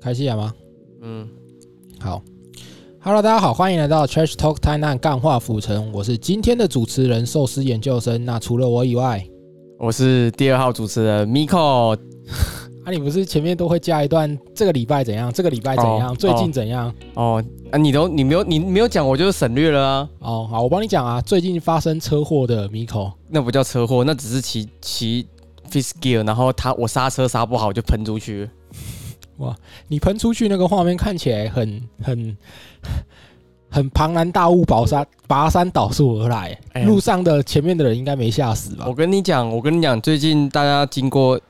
开心了吗？嗯，好，Hello，大家好，欢迎来到 Trash Talk 台南干化府城，我是今天的主持人寿司研究生。那除了我以外，我是第二号主持人 Miko。啊，你不是前面都会加一段这个礼拜怎样，这个礼拜怎样，哦最近怎样？哦，啊，你都你没有你没有讲，我就省略了啊。哦，好，我帮你讲啊，最近发生车祸的 Miko，那不叫车祸，那只是骑骑 fish gear，然后他我刹车刹不好就喷出去了。你喷出去那个画面看起来很很 很庞然大物，宝山拔山倒树而来，哎呀路上的前面的人应该没吓死吧我？跟你讲，我跟你讲，最近大家经过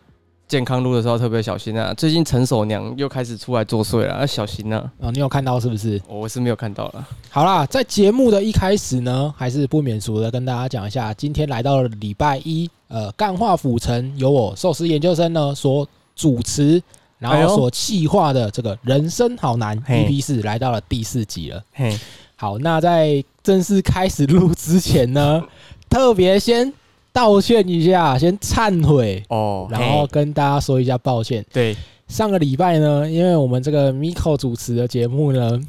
健康路的时候特别小心啊。最近陈守娘又开始出来作祟了，要小心啊。啊，你有看到是不是？我是没有看到了。好啦，在节目的一开始呢，还是不免俗的跟大家讲一下，今天来到了礼拜一，呃，干化府城由我寿司研究生呢所主持，然后所企划的这个人生好难嘿 EP 四来到了第四集了。嘿，好，那在正式开始录之前呢，特别先道歉一下，先忏悔，哦，然后跟大家说一下抱歉。对，上个礼拜呢，因为我们这个 Miko 主持的节目呢，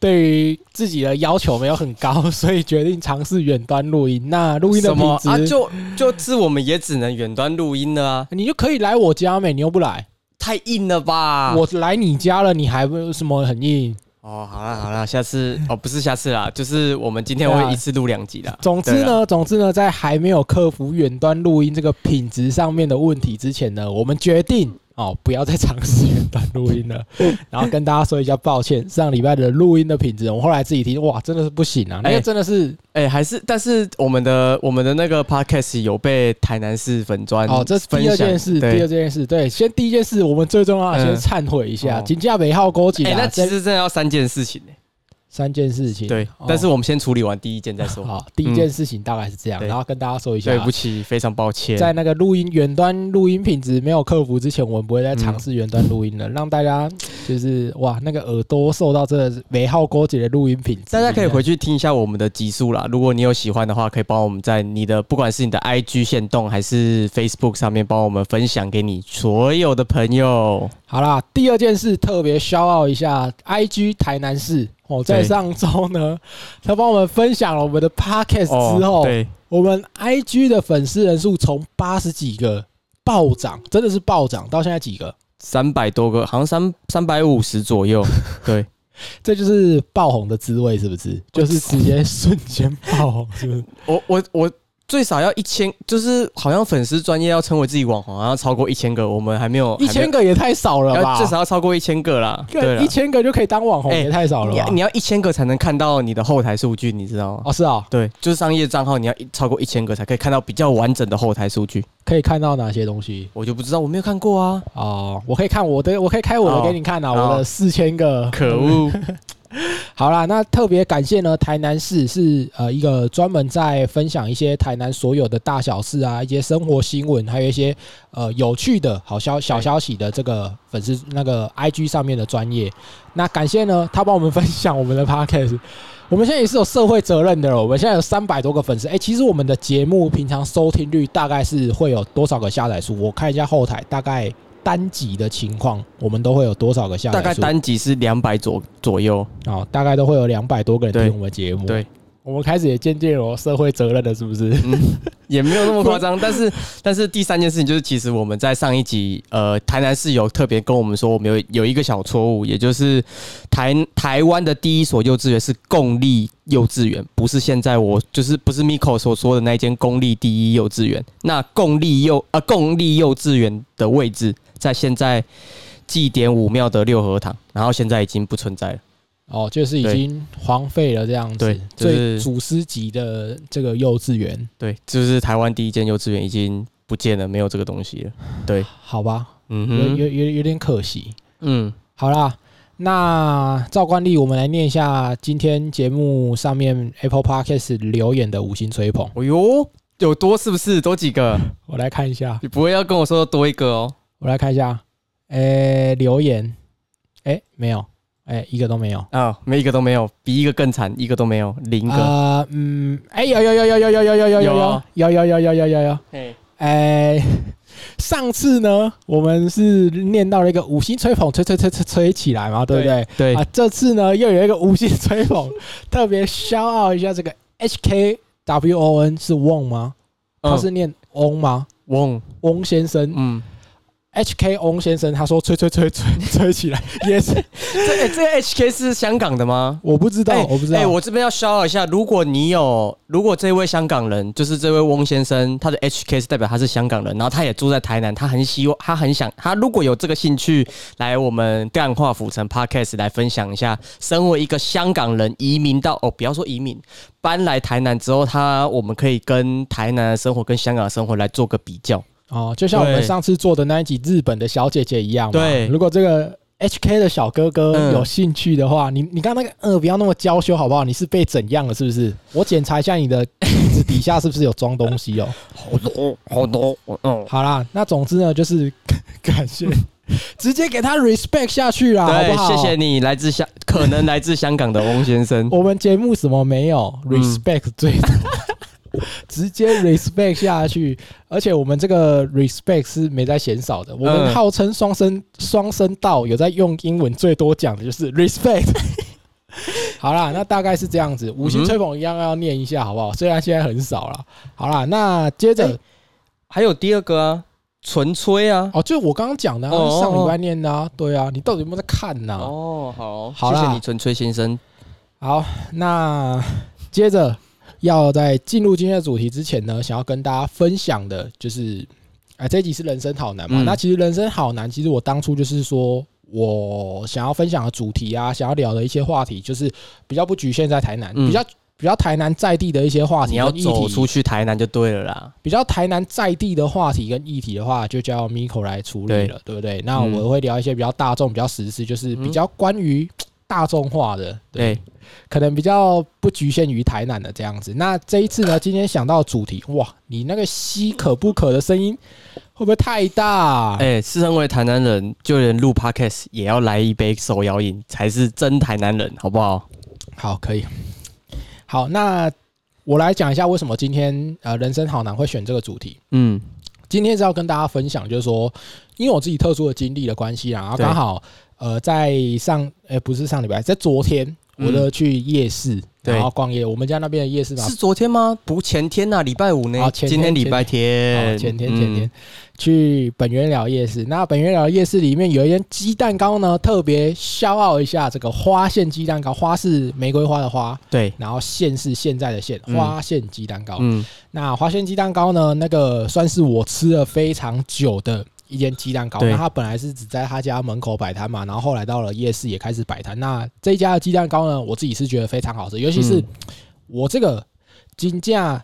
对于自己的要求没有很高，所以决定尝试远端录音。那录音的什么啊？品质，就就是我们也只能远端录音了啊，你就可以来我家没？你又不来，太硬了吧？我来你家了，你还不什么很硬？哦，好了好了，下次哦不是下次啦，就是我们今天会一次录两集啦。总之呢，总之呢，在还没有克服远端录音这个品质上面的问题之前呢，我们决定哦，不要再尝试远端录音了。然后跟大家说一下抱歉，上礼拜的录音的品质，我后来自己听，哇，真的是不行啊，那个哎真的是哎、还是但是我们的我们的那个 podcast 有被台南市粉砖哦，这是第二件事，第二件事，对，先第一件事，我们最重要的先嗯忏悔一下，哦金价北号勾起哎、啊，那其实真的要三件事情呢、三件事情，对，哦但是我们先处理完第一件再说。好，第一件事情大概是这样，对然后跟大家说一下对，不起，非常抱歉。在那个录音远端录音品质没有克服之前，我们不会再尝试远端录音了，让大家就是哇，那个耳朵受到这美好勾结的录音品质。大家可以回去听一下我们的集数啦。如果你有喜欢的话，可以帮我们在你的不管是你的 IG 线动还是 Facebook 上面帮我们分享给你所有的朋友。好啦，第二件事特别消傲一下，IG 台南市哦，在上周呢，他帮我们分享了我们的 Podcast 之后，哦对，我们 IG 的粉丝人数从八十几个暴涨，真的是暴涨到现在几个？三百多个，好像三三百五十左右。对，这就是爆红的滋味，是不是？就是直接瞬间爆红，是不是？我我我最少要一千，就是好像粉丝专业要称为自己网红，然后超过一千个，我们还没有一千个，也太少了吧？要至少要超过一千个啦。对啦一千个就可以当网红，哎也太少了吧你要？你要一千个才能看到你的后台数据，你知道吗？哦，是啊，对，就是商业账号，你要一超过一千个才可以看到比较完整的后台数据。可以看到哪些东西？我就不知道，我没有看过啊。哦，我可以看我的，我可以开我的哦给你看啊，哦我的四千个。可恶！好啦，那特别感谢呢，台南市是呃一个专门在分享一些台南所有的大小事啊，一些生活新闻，还有一些呃有趣的好消小消息的这个粉丝那个 IG 上面的专业。那感谢呢，他帮我们分享我们的 Podcast。我们现在也是有社会责任的了，我们现在有三百多个粉丝。哎、其实我们的节目平常收听率大概是会有多少个下载数？我看一下后台，大概单集的情况，我们都会有多少个下？大概单集是两百左左右。哦，大概都会有两百多个人听我们节目。对，我们开始也渐渐有社会责任了，是不是？嗯，也没有那么夸张。但是，但是第三件事情就是，其实我们在上一集，呃，台南市有特别跟我们说，我们有有一个小错误，也就是台台湾的第一所幼稚园是公立幼稚园，不是现在我就是不是 Miko 所说的那一间公立第一幼稚园。那公立幼呃公立幼稚园的位置在现在祭典武庙的六合堂，然后现在已经不存在了。哦，就是已经荒废了这样子。对就最是祖师级的这个幼稚园，对，就是台湾第一间幼稚园已经不见了，没有这个东西了。对，好吧，嗯有有有点可惜。嗯，好啦，那照惯例，我们来念一下今天节目上面 Apple Podcast 留言的五星吹捧。哎呦，有多是不是？多几个？我来看一下，你不会要跟我说多一个哦？我来看一下，诶、留言，诶、没有，诶、一个都没有。啊，每一个都没有，比一个更惨，一个都没有，零个。呃，嗯，哎、有有有有有有有有有有有有有有有有有有，嘿，哎，上次呢，我们是念到了一个五星吹捧，吹吹吹吹吹起来嘛，对不对？对啊，这次呢又有一个五星吹捧，特别消傲一下这个 HKWON 是翁吗？他是念翁吗？翁翁先生，嗯，HK 翁先生，他说吹吹吹吹吹起来 也是，这、欸、这个 HK 是香港的吗？我不知道，欸我不知道。哎、我这边要消耗一下，如果你有，如果这位香港人，就是这位翁先生，他的 HK 是代表他是香港人，然后他也住在台南，他很希望，他很想，他如果有这个兴趣来我们干化府城 Podcast 来分享一下，身为一个香港人移民到哦，不要说移民，搬来台南之后，他我们可以跟台南的生活跟香港的生活来做个比较。哦，就像我们上次做的那一集日本的小姐姐一样嘛。对如果这个 HK 的小哥哥嗯有兴趣的话，你你刚刚那个呃，不要那么娇羞好不好？你是被怎样了？是不是？我检查一下你的椅子底下是不是有装东西哦。好多好多，嗯，好啦，那总之呢，就是 感谢，直接给他 respect 下去啦，好不对，好？谢谢你来自香，可能来自香港的翁先生。我们节目什么没有嗯，respect 最多，直接 respect 下去，而且我们这个 respect 是没在嫌少的。我们嗯号称双声双声道，有在用英文最多讲的就是 respect。好啦，那大概是这样子，五星嗯哼吹捧一样要念一下，好不好？虽然现在很少了。好啦，那接着、哎还有第二个啊，纯吹啊。哦，就我刚刚讲的、啊，哦哦上礼拜念的啊，对啊，你到底有没有在看呢、哦，好，好谢谢你，纯粹先生。好，那接着要在进入今天的主题之前呢，想要跟大家分享的就是，哎，这一集是人生好难嘛？嗯那其实人生好难，其实我当初就是说我想要分享的主题啊，想要聊的一些话题，就是比较不局限在台南，嗯比较比较台南在地的一些话题你要走出去台南就对了啦。比较台南在地的话题跟议题的话，就叫 Miko 来处理了，对不对？那嗯我会聊一些比较大众、比较实事，就是比较关于大众化的，对，对，可能比较不局限于台南的这样子。那这一次呢，今天想到主题，哇，你那个吸可不可的声音会不会太大？哎，是身为台南人，就连录 podcast 也要来一杯手摇饮，才是真台南人，好不好？好，可以。好，那我来讲一下为什么今天呃人生好难会选这个主题。嗯，今天是要跟大家分享，就是说，因为我自己特殊的经历的关系啦，然后刚好呃在上，哎、不是上礼拜，在昨天，我的去夜市，对。然后逛夜，我们家那边的夜市嘛。是，昨天吗？不，前天呐，礼拜五呢？啊。前天今天礼拜哦天，前天前天。嗯去本源寮夜市，那本源寮夜市里面有一间鸡蛋糕呢，特别消傲一下，这个花馅鸡蛋糕，花是玫瑰花的花，对，然后馅是现在的馅，嗯。花馅鸡蛋糕。嗯，那花馅鸡蛋糕呢，那个算是我吃了非常久的一间鸡蛋糕。那他本来是只在他家门口摆摊嘛，然后后来到了夜市也开始摆摊。那这一家的鸡蛋糕呢，我自己是觉得非常好吃，尤其是嗯我这个金价。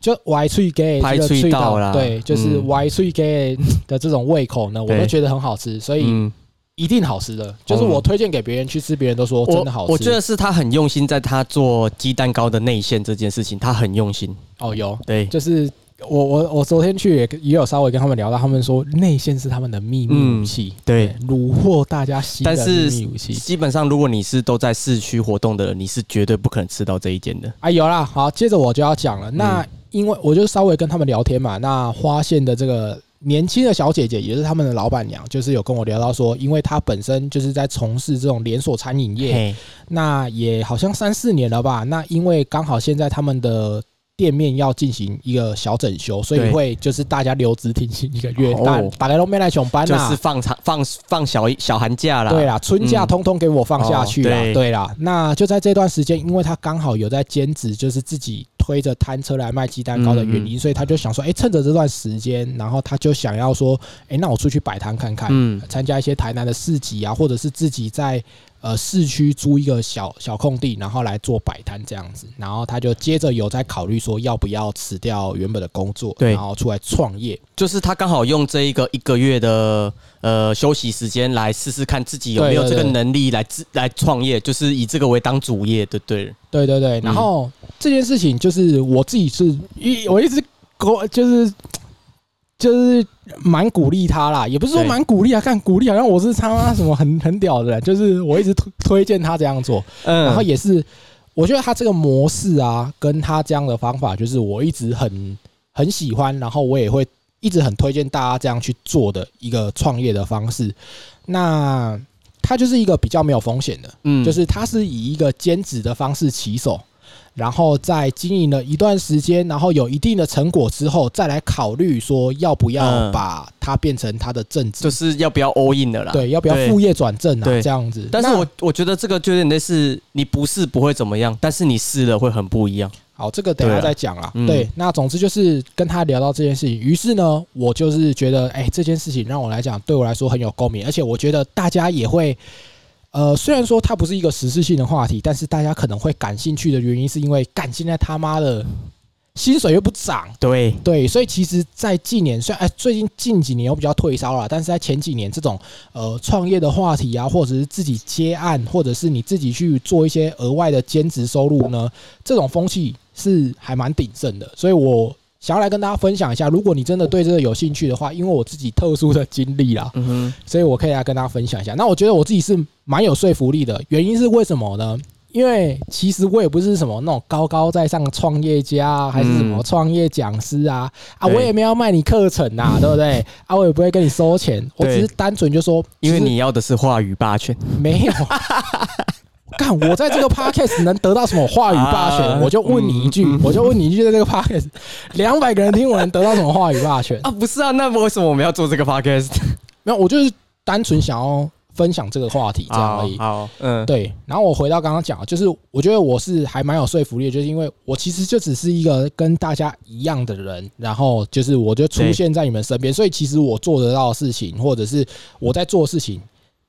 就歪脆给拍这个脆到啦对，就是嗯歪脆给的这种胃口呢，我都觉得很好吃，所以嗯，一定好吃的。就是我推荐给别人去吃，别人都说真的好吃。我我觉得是他很用心，在他做鸡蛋糕的内馅这件事情，他很用心。哦，有，对，就是我我我昨天去也也有稍微跟他们聊到，他们说内线是他们的秘密武器，对，虏获大家心的秘密武器。基本上，如果你是都在市区活动的人，你是绝对不可能吃到这一间的。啊，有啦，好，接着我就要讲了。那因为我就稍微跟他们聊天嘛，那花县的这个年轻的小姐姐，也是他们的老板娘，就是有跟我聊到说，因为她本身就是在从事这种连锁餐饮业，那也好像三四年了吧。那因为刚好现在他们的店面要进行一个小整修，所以会就是大家留职停薪一个月，哦大大概都没来上班啦。就是放长放放小小寒假啦。对啦，春假嗯通通给我放下去啦。对啦，那就在这段时间，因为他刚好有在兼职，就是自己推着摊车来卖鸡蛋糕的原因，所以他就想说，哎、趁着这段时间，然后他就想要说，哎、那我出去摆摊看看，嗯，参加一些台南的市集啊，或者是自己在呃市区租一个小小空地，然后来做摆摊这样子。然后他就接着有在考虑说，要不要辞掉原本的工作，对然后出来创业。就是他刚好用这一个一个月的呃休息时间来试试看自己有没有这个能力来自来创业，就是以这个为当主业，对不对？对对对，然后这件事情就是我自己是一我一直我就是 就是蛮鼓励他啦，也不是说蛮鼓励啊，看鼓励好像我是他妈什么很很屌的人，就是我一直推推荐他这样做，嗯。然后也是我觉得他这个模式啊，跟他这样的方法，就是我一直很很喜欢，然后我也会一直很推荐大家这样去做的一个创业的方式。那它就是一个比较没有风险的，嗯就是它是以一个兼职的方式起手，然后在经营了一段时间，然后有一定的成果之后，再来考虑说要不要嗯把它变成它的正职，就是要不要 all in 的啦。对，要不要副业转正啊？对这样子。但是我我觉得这个就有点类似，你不试不会怎么样，但是你试了会很不一样。好，这个等一下再讲啦。嗯对，那总之就是跟他聊到这件事情，于是呢，我就是觉得，哎、这件事情让我来讲，对我来说很有共鸣，而且我觉得大家也会，呃，虽然说它不是一个实质性的话题，但是大家可能会感兴趣的原因，是因为干现在他妈的薪水又不涨。对，对，所以其实，在近年，虽然哎，最近近几年又比较退烧了，但是在前几年，这种呃创业的话题啊，或者是自己接案，或者是你自己去做一些额外的兼职收入呢，这种风气是还蛮鼎盛的。所以我想要来跟大家分享一下，如果你真的对这个有兴趣的话，因为我自己特殊的经历啦，所以我可以来跟大家分享一下。那我觉得我自己是蛮有说服力的，原因是为什么呢？因为其实我也不是什么那种高高在上的创业家啊，还是什么嗯创业讲师啊，啊，我也没有卖你课程呐，对不对？啊，我也不会跟你收钱，我只是单纯就说，因为你要的是话语霸权。没有。干，我在这个 podcast 能得到什么话语霸权？啊我就问你一句，我就问你一句，在这个 podcast 两百个人听，我能得到什么话语霸权？啊，不是啊，那为什么我们要做这个 podcast？没有，我就是单纯想要分享这个话题这样而已。好，嗯，对，然后我回到刚刚讲，就是我觉得我是还蛮有说服力的，就是因为我其实就只是一个跟大家一样的人，然后就是我就出现在你们身边，所以其实我做得到的事情，或者是我在做的事情，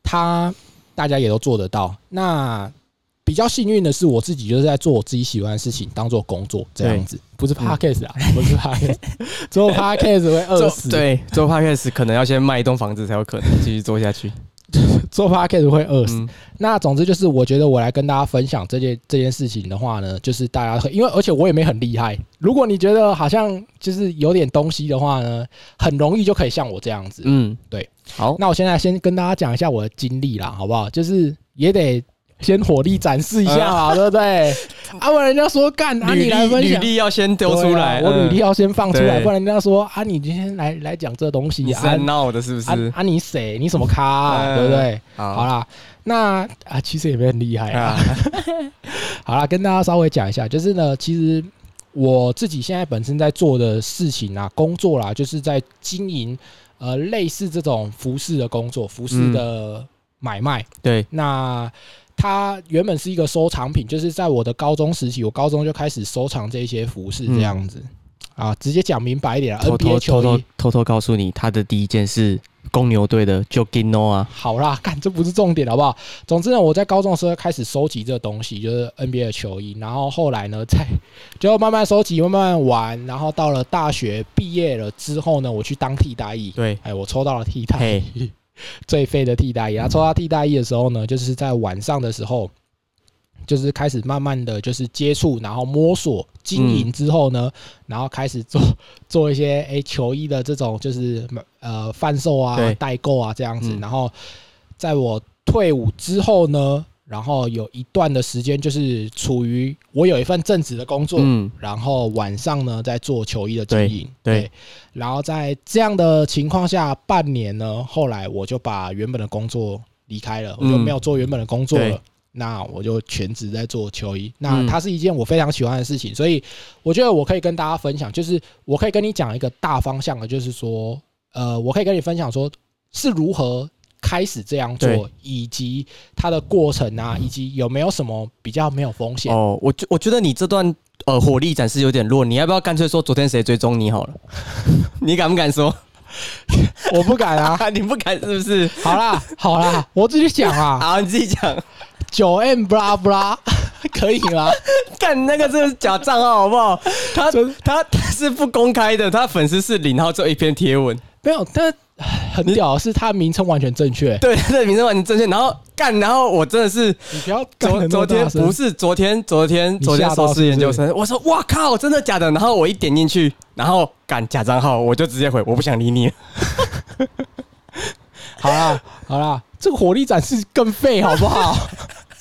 他大家也都做得到。那比较幸运的是，我自己就是在做我自己喜欢的事情，当做工作这样子，不是 podcast 啊，不是 podcast，做 podcast 会饿死，对做 podcast 可能要先卖一栋房子才有可能继续做下去。做 podcast 会饿死。嗯，那总之就是，我觉得我来跟大家分享这件这件事情的话呢，就是大家会，因为而且我也没很厉害。如果你觉得好像就是有点东西的话呢，很容易就可以像我这样子。嗯，对。好，那我现在先跟大家讲一下我的经历啦，好不好？就是也得先火力展示一下嘛，对不对？啊，不然人家说干啊，履你来分享。历要先丢出来，对啊我履历嗯要先放出来，对不然人家说啊，你今天来来讲这东西啊你是在，闹的，是不啊是？啊你谁？你什么咖啊？嗯对不对？好好啦，那啊，其实也没很厉害啊。啊，好啦，跟大家稍微讲一下，就是呢，其实我自己现在本身在做的事情啊，工作啦，就是在经营呃类似这种服饰的工作，服饰的买卖。对，那它原本是一个收藏品，就是在我的高中时期，我高中就开始收藏这些服饰这样子。啊，直接讲明白一点啊偷偷偷偷偷偷告诉你，他的第一件是公牛队的 Jogino 啊，好啦，看这不是重点，好不好？总之呢，我在高中的时候开始收集这个东西，就是 NBA 的球衣，然后后来呢，再就慢慢收集，慢慢玩，然后到了大学毕业了之后呢，我去当替代役，对，哎，我抽到了替代嘿。役，最废的替代役。然后抽到替代役的时候呢，就是在晚上的时候，就是开始慢慢的就是接触，然后摸索经营之后呢，然后开始做 做一些哎、球衣的这种就是呃贩售啊、代购啊这样子。嗯。然后在我退伍之后呢，然后有一段的时间就是处于我有一份正职的工作，嗯，然后晚上呢在做球衣的经营，对对。然后在这样的情况下，半年呢，后来我就把原本的工作离开了，我就嗯没有做原本的工作了。对那我就全职在做球衣，那嗯它是一件我非常喜欢的事情，所以我觉得我可以跟大家分享，就是我可以跟你讲一个大方向的，就是说，呃，我可以跟你分享说是如何开始这样做，以及它的过程啊，以及有没有什么比较没有风险。哦，我觉我觉得你这段呃火力展示有点弱，你要不要干脆说昨天谁追踪你好了？你敢不敢说？我不敢啊。你不敢是不是？好啦，好啦，我自己讲啊，好，你自己讲。九 M 布拉布拉，可以吗？干那个这是假账号好不好？他 他他 是不公开的，他粉丝是零，然后只有一篇贴文，没有，但很屌的是，他名称完全正确。对，他的名称完全正确。然后干，然后我真的是你不要昨昨天不是昨天昨天昨天吓到收视研究生，我说哇靠，真的假的？然后我一点进去，然后干假账号，我就直接回我不想理你。好啦，好啦，这个火力展示更废，好不好？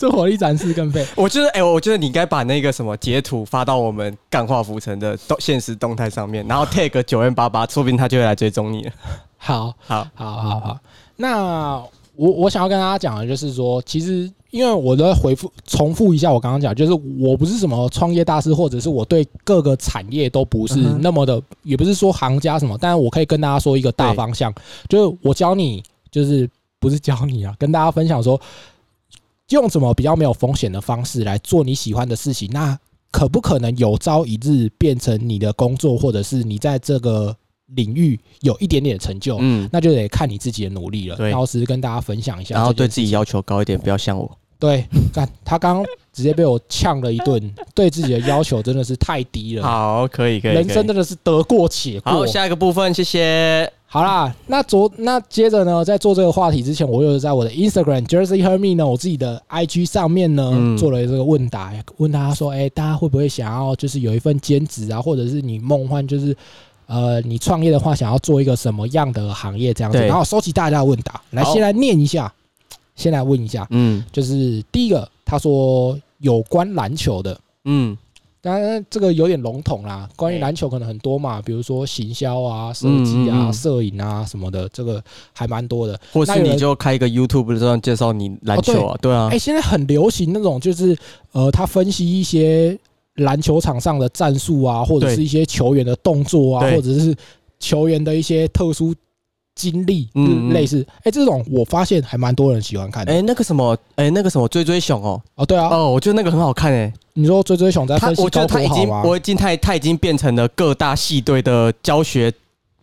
这火力展示更废。我觉得，哎、我觉得你应该把那个什么截图发到我们干化浮城的动现实动态上面，然后 tag 九 N 八八，说不定他就会来追踪你了。好，好，好，好，好。那我我想要跟大家讲的就是说，其实因为我的回复重复一下我刚刚讲，就是我不是什么创业大师，或者是我对各个产业都不是那么的，也不是说行家什么，但是我可以跟大家说一个大方向，就是我教你，就是不是教你啊，跟大家分享说，用什么比较没有风险的方式来做你喜欢的事情，那可不可能有朝一日变成你的工作，或者是你在这个领域有一点点成就？嗯，那就得看你自己的努力了。对然后只是跟大家分享一下，然后对自己要求高一点，不要像我。对，看他刚刚直接被我呛了一顿，对自己的要求真的是太低了，好，可以，可以，人生真的是得过且过。好，。下一个部分，谢谢。好啦，那昨那接着呢，在做这个话题之前，我又在我的 Instagram Jersey Hermie 呢，我自己的 IG 上面呢、嗯。做了这个问答，问大家说，哎、大家会不会想要就是有一份兼职啊，或者是你梦幻就是呃你创业的话，想要做一个什么样的行业这样子？然后收集大家的问答，来先来念一下，先来问一下，嗯。就是第一个，他说有关篮球的。嗯，当然，这个有点笼统啦。关于哎篮球可能很多嘛，比如说行销啊、设计啊、嗯嗯嗯摄影啊什么的，这个还蛮多的。或是你人就开一个 YouTube 这样介绍你篮球啊，对啊哎、，现在很流行那种，就是呃，他分析一些篮球场上的战术啊，或者对是一些球员的动作啊，对或者是球员的一些特殊经历，嗯类似。哎、这种我发现还蛮多人喜欢看的。哎，那个什么，哎，那个什么追追熊哦，哦，对啊，哦，我觉得那个很好看哎，你说追追熊在分析他我觉高得他已经？我已经他他已经变成了各大系队的教学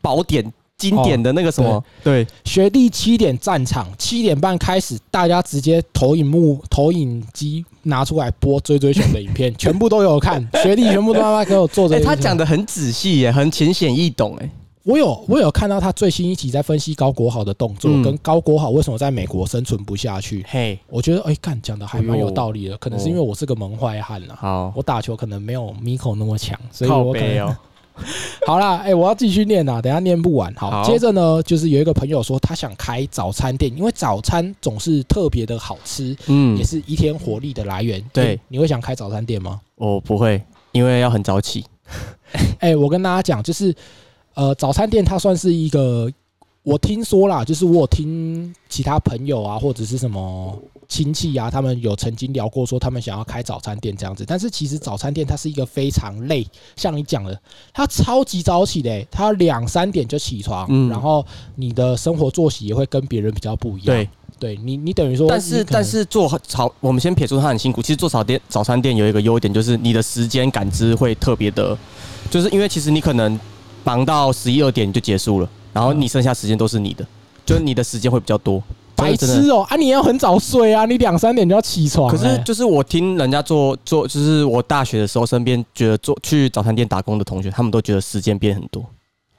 宝典。经典的那个什么，对，学弟七点战场，七点半开始，大家直接投影幕、投影机拿出来播追追熊的影片，全部都有看。学弟全部都他妈给我做这哎，个。他讲的很仔细耶，很浅显易懂哎，我有我有看到他最新一集在分析高国豪的动作，嗯跟高国豪为什么在美国生存不下去。嘿，我觉得哎，干讲的还蛮有道理的，可能是因为我是个门外汉啦。好，我打球可能没有 Miko 那么强，所以靠我可能哦，好啦，哎、我要继续念啦，等一下念不完。好，好接着呢，就是有一个朋友说他想开早餐店，因为早餐总是特别的好吃，嗯也，是一天活力的来源。对哎你会想开早餐店吗？我不会，因为要很早起，哎、我跟大家讲，就是呃，早餐店它算是一个，我听说啦，就是我有听其他朋友啊，或者是什么亲戚啊，他们有曾经聊过说他们想要开早餐店这样子。但是其实早餐店它是一个非常累，像你讲的，它超级早起的、欸，它两三点就起床，嗯然后你的生活作息也会跟别人比较不一样。对，对你，你等于说，但是但是做早，我们先撇出它很辛苦。其实做早店早餐店有一个优点，就是你的时间感知会特别的，就是因为其实你可能忙到十一二点就结束了，然后你剩下时间都是你的，就是你的时间会比较多。白痴哦、啊！你也要很早睡啊，你两三点就要起床、可是欸就是我听人家做做，就是我大学的时候，身边觉得做去早餐店打工的同学，他们都觉得时间变很多。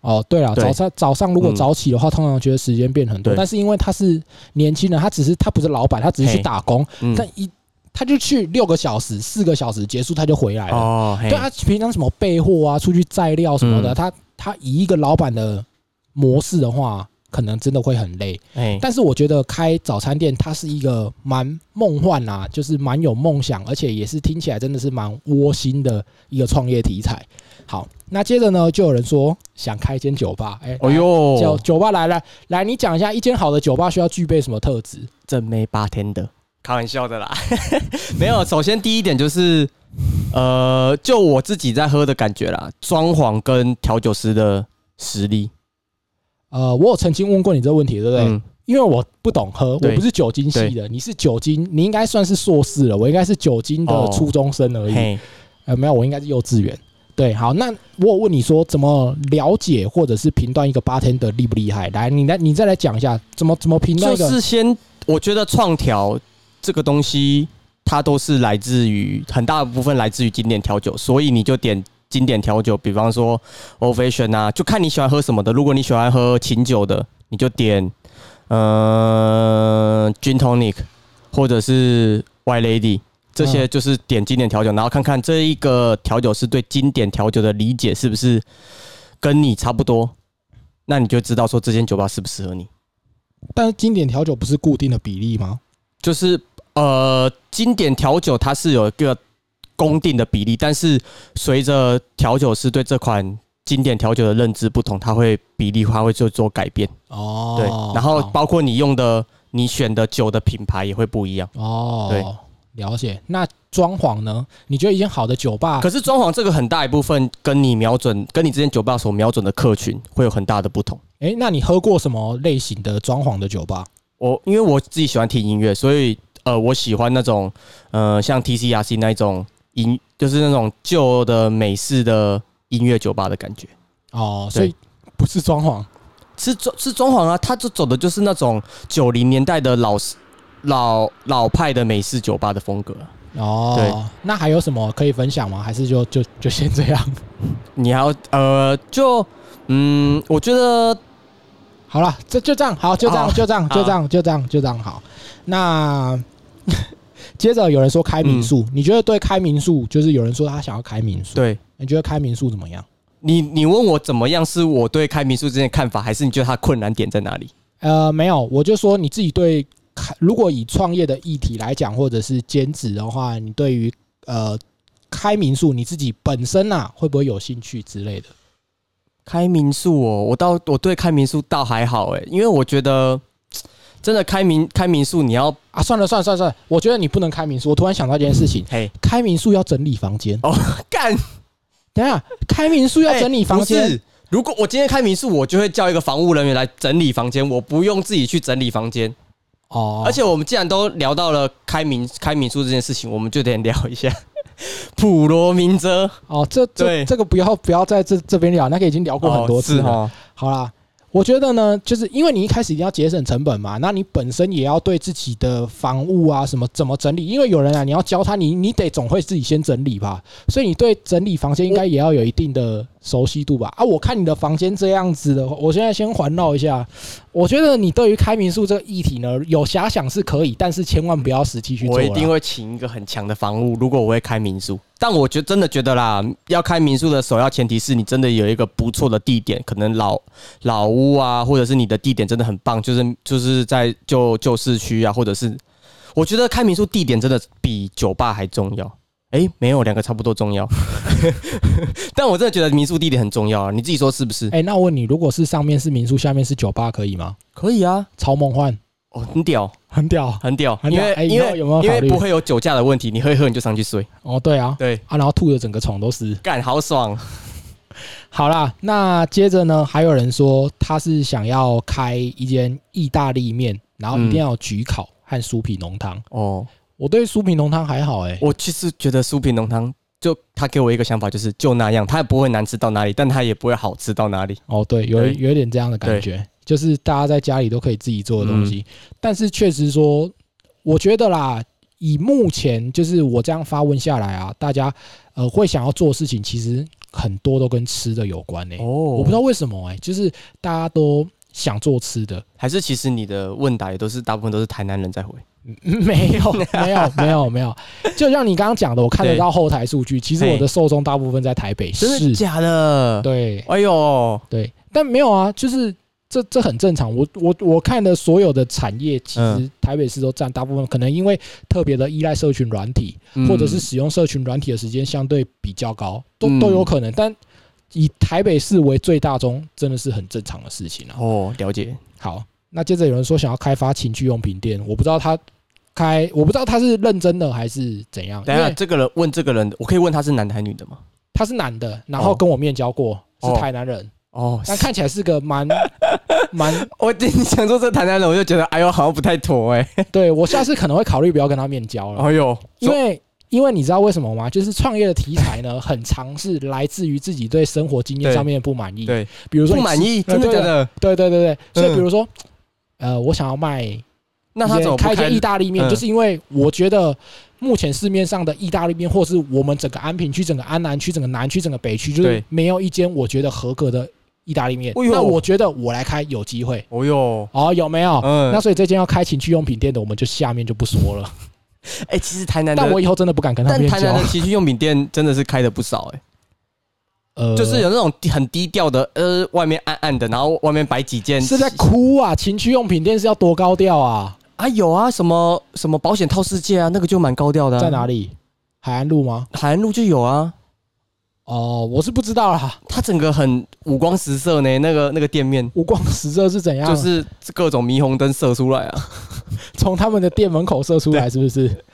哦，对了，早上早上如果嗯早起的话，通常觉得时间变很多，但是因为他是年轻人，他只是他不是老板，他只是去打工，嗯，但一他就去六个小时、四个小时结束他就回来了。哦，对啊，平常什么备货啊、出去载料什么的，嗯他他以一个老板的模式的话，可能真的会很累。哎，但是我觉得开早餐店，它是一个蛮梦幻啊，就是蛮有梦想，而且也是听起来真的是蛮窝心的一个创业题材。好，那接着呢，就有人说想开一间酒吧，哎、哦酒哟，酒吧来了来，你讲一下一间好的酒吧需要具备什么特质？正妹八天的，开玩笑的啦，没有。首先第一点就是，呃，就我自己在喝的感觉啦，装潢跟调酒师的实力，呃，我有曾经问过你这个问题，对不对？嗯，因为我不懂喝，我不是酒精系的，你是酒精，你应该算是硕士了，我应该是酒精的哦初中生而已。嘿，呃，没有，我应该是幼稚园。对，好，那我有问你说怎么了解或者是评断一个 bartender 厉不厉害？来，你来，你再来讲一下怎么怎么评断一就。是先，我觉得创调这个东西，它都是来自于很大部分来自于经典调酒，所以你就点经典调酒，比方说 Old Fashion 啊，就看你喜欢喝什么的。如果你喜欢喝琴酒的，你就点呃 Gin Tonic 或者是 White Lady。这些嗯就是点经典调酒，然后看看这一个调酒师对经典调酒的理解是不是跟你差不多，那你就知道说这间酒吧适不适合你。但是经典调酒不是固定的比例吗？就是呃，经典调酒它是有一个公定的比例，但是随着调酒师对这款经典调酒的认知不同，它会比例它会做做改变。哦，对，然后包括你用的、你选的酒的品牌也会不一样。哦，对，了解。那装潢呢？你觉得一间好的酒吧，可是装潢这个很大一部分跟你瞄准、跟你之前酒吧所瞄准的客群会有很大的不同。诶，那你喝过什么类型的装潢的酒吧？我因为我自己喜欢听音乐，所以呃，我喜欢那种呃像 TCRC 那一种音，就是那种旧的美式的音乐酒吧的感觉。哦，所以不是装潢是装是装潢啊，它就走的就是那种九零年代的老老老派的美式酒吧的风格。哦。对，那还有什么可以分享吗？还是就就就先这样？你还要呃，就嗯，我觉得好了，这就这样，好，就这样，就这样，就这样，就这样，就这样，好。那 接着有人说开民宿，你觉得对开民宿，就是有人说他想要开民宿，对你觉得开民宿怎么样？你你问我怎么样，是我对开民宿这件看法，还是你觉得它困难点在哪里？呃，没有，我就说你自己对开，如果以创业的议题来讲，或者是兼职的话，你对于呃开民宿你自己本身呐、会不会有兴趣之类的？开民宿哦，我倒我对开民宿倒还好诶，因为我觉得真的开民开民宿你要啊，算了算了算了算了，我觉得你不能开民宿。我突然想到一件事情，嘿开民宿要整理房间。哦 干等一下，开民宿要整理房间，哎不是如果我今天开民宿，我就会叫一个房务人员来整理房间，我不用自己去整理房间。哦，而且我们既然都聊到了开民开民宿这件事情，我们就得聊一下 普罗民遮。哦，这这对这个不要不要在这这边聊，那个已经聊过很多次了。哦哦，好啦，我觉得呢，就是因为你一开始一定要节省成本嘛，那你本身也要对自己的房屋啊什么怎么整理，因为有人啊，你要教他，你你得总会自己先整理吧，所以你对整理房间应该也要有一定的熟悉度吧？啊，我看你的房间这样子的，我现在先环绕一下，我觉得你对于开民宿这个议题呢，有遐想是可以，但是千万不要实际去做。我一定会请一个很强的房务。如果我会开民宿，但我觉真的觉得啦，要开民宿的首要前提是你真的有一个不错的地点，可能老老屋啊，或者是你的地点真的很棒，就是就是在旧旧市区啊，或者是我觉得开民宿地点真的比酒吧还重要。诶，没有，两个差不多重要。但我真的觉得民宿地点很重要啊，你自己说是不是？哎、那我问你，如果是上面是民宿，下面是酒吧，可以吗？可以啊，超梦幻，哦，很屌，很屌很屌，很因为因为有没有考虑为不会有酒驾的问题，你喝一喝你就上去睡，哦。对啊，对，啊，然后吐的整个床都是。干好爽。好啦，那接着呢，还有人说他是想要开一间意大利面，然后一定要焗烤和酥皮浓汤。哦，我对酥皮浓汤还好哎、我其实觉得酥皮浓汤，就他给我一个想法，就是就那样，它也不会难吃到哪里，但它也不会好吃到哪里。哦，对，有对。有一点这样的感觉，就是大家在家里都可以自己做的东西，但是确实说，我觉得啦，以目前就是我这样发问下来啊，大家呃会想要做的事情，其实很多都跟吃的有关呢、哦。我不知道为什么哎、就是大家都想做吃的，还是其实你的问答也都是大部分都是台南人在回。没有，没有，没有，没有。就像你刚刚讲的，我看得到后台数据，其实我的受众大部分在台北真的。假的？，对哎呦，对，但没有啊，就是这这很正常。我我我看的所有的产业，其实嗯台北市都占大部分，可能因为特别的依赖社群软体，嗯或者是使用社群软体的时间相对比较高，都嗯都有可能。但以台北市为最大宗，真的是很正常的事情啊。哦，了解。好，那接着有人说想要开发情趣用品店，我不知道他开，我不知道他是认真的还是怎样。等下，这个人问这个人，我可以问他是男的还是女的吗？他是男的，然后哦跟我面交过，哦是台南人，哦，但看起来是个蛮 蛮，我你想说这台南人，我就觉得哎呦，好像不太妥哎。对我下次可能会考虑不要跟他面交了，哎呦，因为。因为你知道为什么吗？就是创业的题材呢，很常是来自于自己对生活经验上面的不满意。对比如说不满意，真的假的？对对对对，所以嗯比如说，呃，我想要卖那他怎么开一间意大利面，嗯就是因为我觉得目前市面上的意大利面，或是我们整个安平区、整个安南区、整个南区、整个北区，就是对没有一间我觉得合格的意大利面。哎呦那我觉得我来开有机会哦哟，哦，有没有？嗯那所以这间要开情趣用品店的，我们就下面就不说了。哎，其实台南的但我以后真的不敢跟他面交但台南。的情趣用品店真的是开的不少哎、呃，就是有那种很低调的，呃，外面暗暗的，然后外面摆几件，是在哭啊！情趣用品店是要多高调啊？啊，有啊，什么什么保险套世界啊，那个就蛮高调的、啊。在哪里？海岸路吗？海岸路就有啊，哦，我是不知道啦。它整个很五光十色呢，那个那个店面五光十色是怎样？就是各种霓虹灯射出来啊。从他们的店门口射出来，是不是？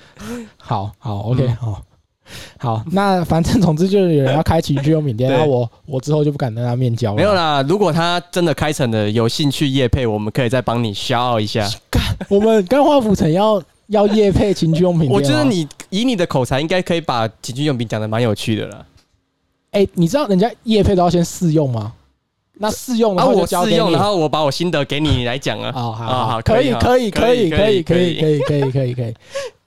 好好，OK，好。嗯 好，那反正总之就是有人要开情趣用品店，对然后我我之后就不敢跟他面交了。没有啦，如果他真的开成了，有兴趣业配，我们可以再帮你 shout 一下。我们干化府城要要夜配情趣用品店我觉得你以你的口才，应该可以把情趣用品讲的蛮有趣的啦。哎、你知道人家夜配都要先试用吗？那试用的啊，话我试用，然后我把我心得给你，你来讲啊。哦，好啊好，可以，可以，可以，可以，可以，可可以，可以，可以，可以，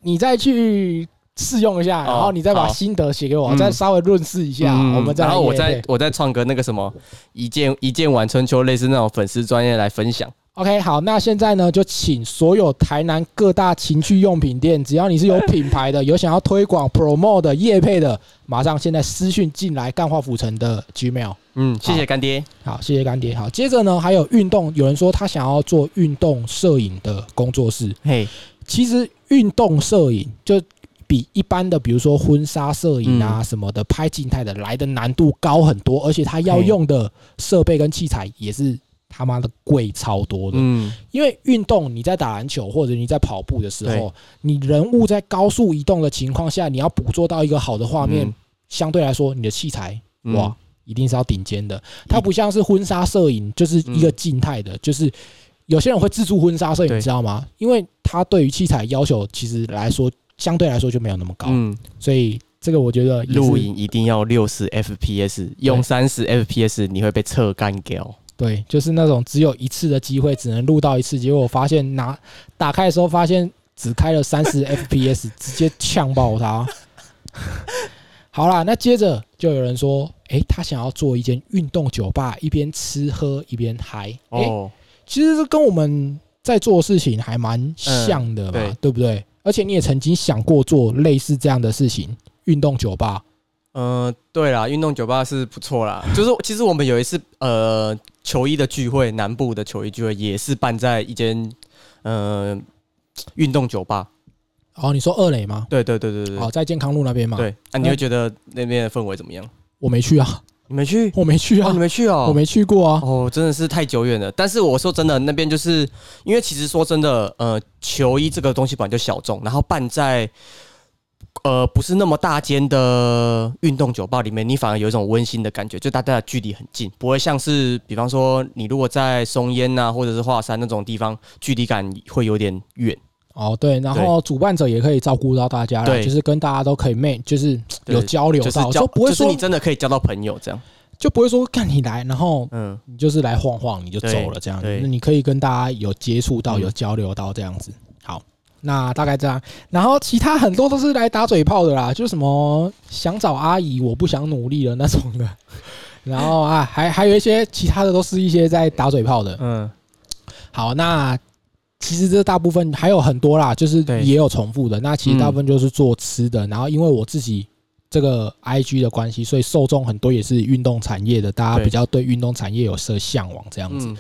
你再去试用一下，然后你再把心得写给我，嗯再稍微润饰一下，嗯我们再然后我再我再创个那个什么一键一键晚春秋，类似那种粉丝专业来分享。OK，好，那现在呢，就请所有台南各大情趣用品店，只要你是有品牌的、有想要推广 promo 的、业配的，马上现在私讯进来干化府城的 Gmail。嗯，谢谢干爹。好，谢谢干爹。好，接着呢，还有运动，有人说他想要做运动摄影的工作室。嘿，其实运动摄影就比一般的，比如说婚纱摄影啊什么的，拍静态的来的难度高很多，而且它要用的设备跟器材也是他妈的贵超多的。嗯，因为运动，你在打篮球或者你在跑步的时候，你人物在高速移动的情况下，你要捕捉到一个好的画面，嗯。相对来说，你的器材嗯。哇，一定是要顶尖的。它不像是婚纱摄影，就是一个静态的，就是有些人会自助婚纱摄影，你知道吗？因为它对于器材要求其实来说，相对来说就没有那么高，嗯，所以这个我觉得录影一定要六十 FPS，用三十 FPS 你会被侧干掉。对，就是那种只有一次的机会，只能录到一次，结果我发现拿打开的时候发现只开了三十 FPS，直接呛爆它。好啦，那接着就有人说，诶，他想要做一间运动酒吧，一边吃喝一边嗨。诶，哦，其实这跟我们在做的事情还蛮像的嘛，对对不对？而且你也曾经想过做类似这样的事情，运动酒吧。呃，对啦，运动酒吧是不错啦。就是其实我们有一次呃球衣的聚会，南部的球衣聚会也是办在一间呃运动酒吧。哦，你说二垒吗？对对对对对哦，在健康路那边嘛。，对。啊，你会觉得那边的氛围怎么样？我没去啊，你没去？我没去啊哦，你，没去哦？我没去过啊。哦，真的是太久远了。但是我说真的，那边就是因为其实说真的，呃，球衣这个东西本来就小众，然后办在呃不是那么大间的运动酒吧里面，你反而有一种温馨的感觉，就大家的距离很近，不会像是比方说你如果在松烟呐、或者是华山那种地方，距离感会有点远。哦，对，然后主办者也可以照顾到大家啦，对就是跟大家都可以 make，就是有交流到，就是交就不会说就是你真的可以交到朋友这样。就不会说看你来，然后嗯，你就是来晃晃你就走了这样子，对那你可以跟大家有接触到、嗯有交流到这样子。好，那大概这样，然后其他很多都是来打嘴炮的啦，就是什么想找阿姨，我不想努力了那种的。然后啊，还还有一些其他的，都是一些在打嘴炮的。嗯，好，那其实这大部分还有很多啦，就是对也有重复的。那其实大部分就是做吃的，然后因为我自己这个 IG 的关系，所以受众很多也是运动产业的，大家比较对运动产业有设向往这样子。嗯，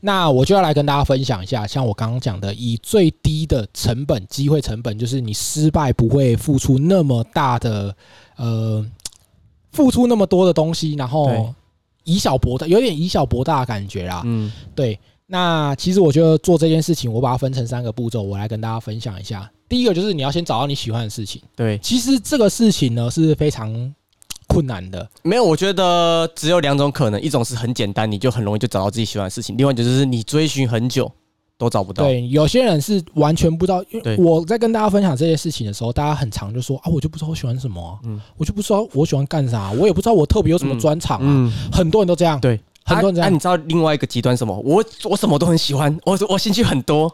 那我就要来跟大家分享一下，像我刚刚讲的，以最低的成本、机会成本，就是你失败不会付出那么大的呃，付出那么多的东西，然后以小博大，有点以小博大的感觉啦。嗯，对，那其实我觉得做这件事情，我把它分成三个步骤，我来跟大家分享一下。第一个就是你要先找到你喜欢的事情，对，其实这个事情呢是非常困难的。没有，我觉得只有两种可能，一种是很简单，你就很容易就找到自己喜欢的事情；，另外一种就是你追寻很久都找不到。对，有些人是完全不知道，因为对我在跟大家分享这件事情的时候，大家很常就说啊，我就不知道我喜欢什么、啊，嗯我就不知道我喜欢干啥，我也不知道我特别有什么专长啊。嗯，很多人都这样，对，啊，很多人这样，你知道另外一个极端什么？我我什么都很喜欢，我我兴趣很多，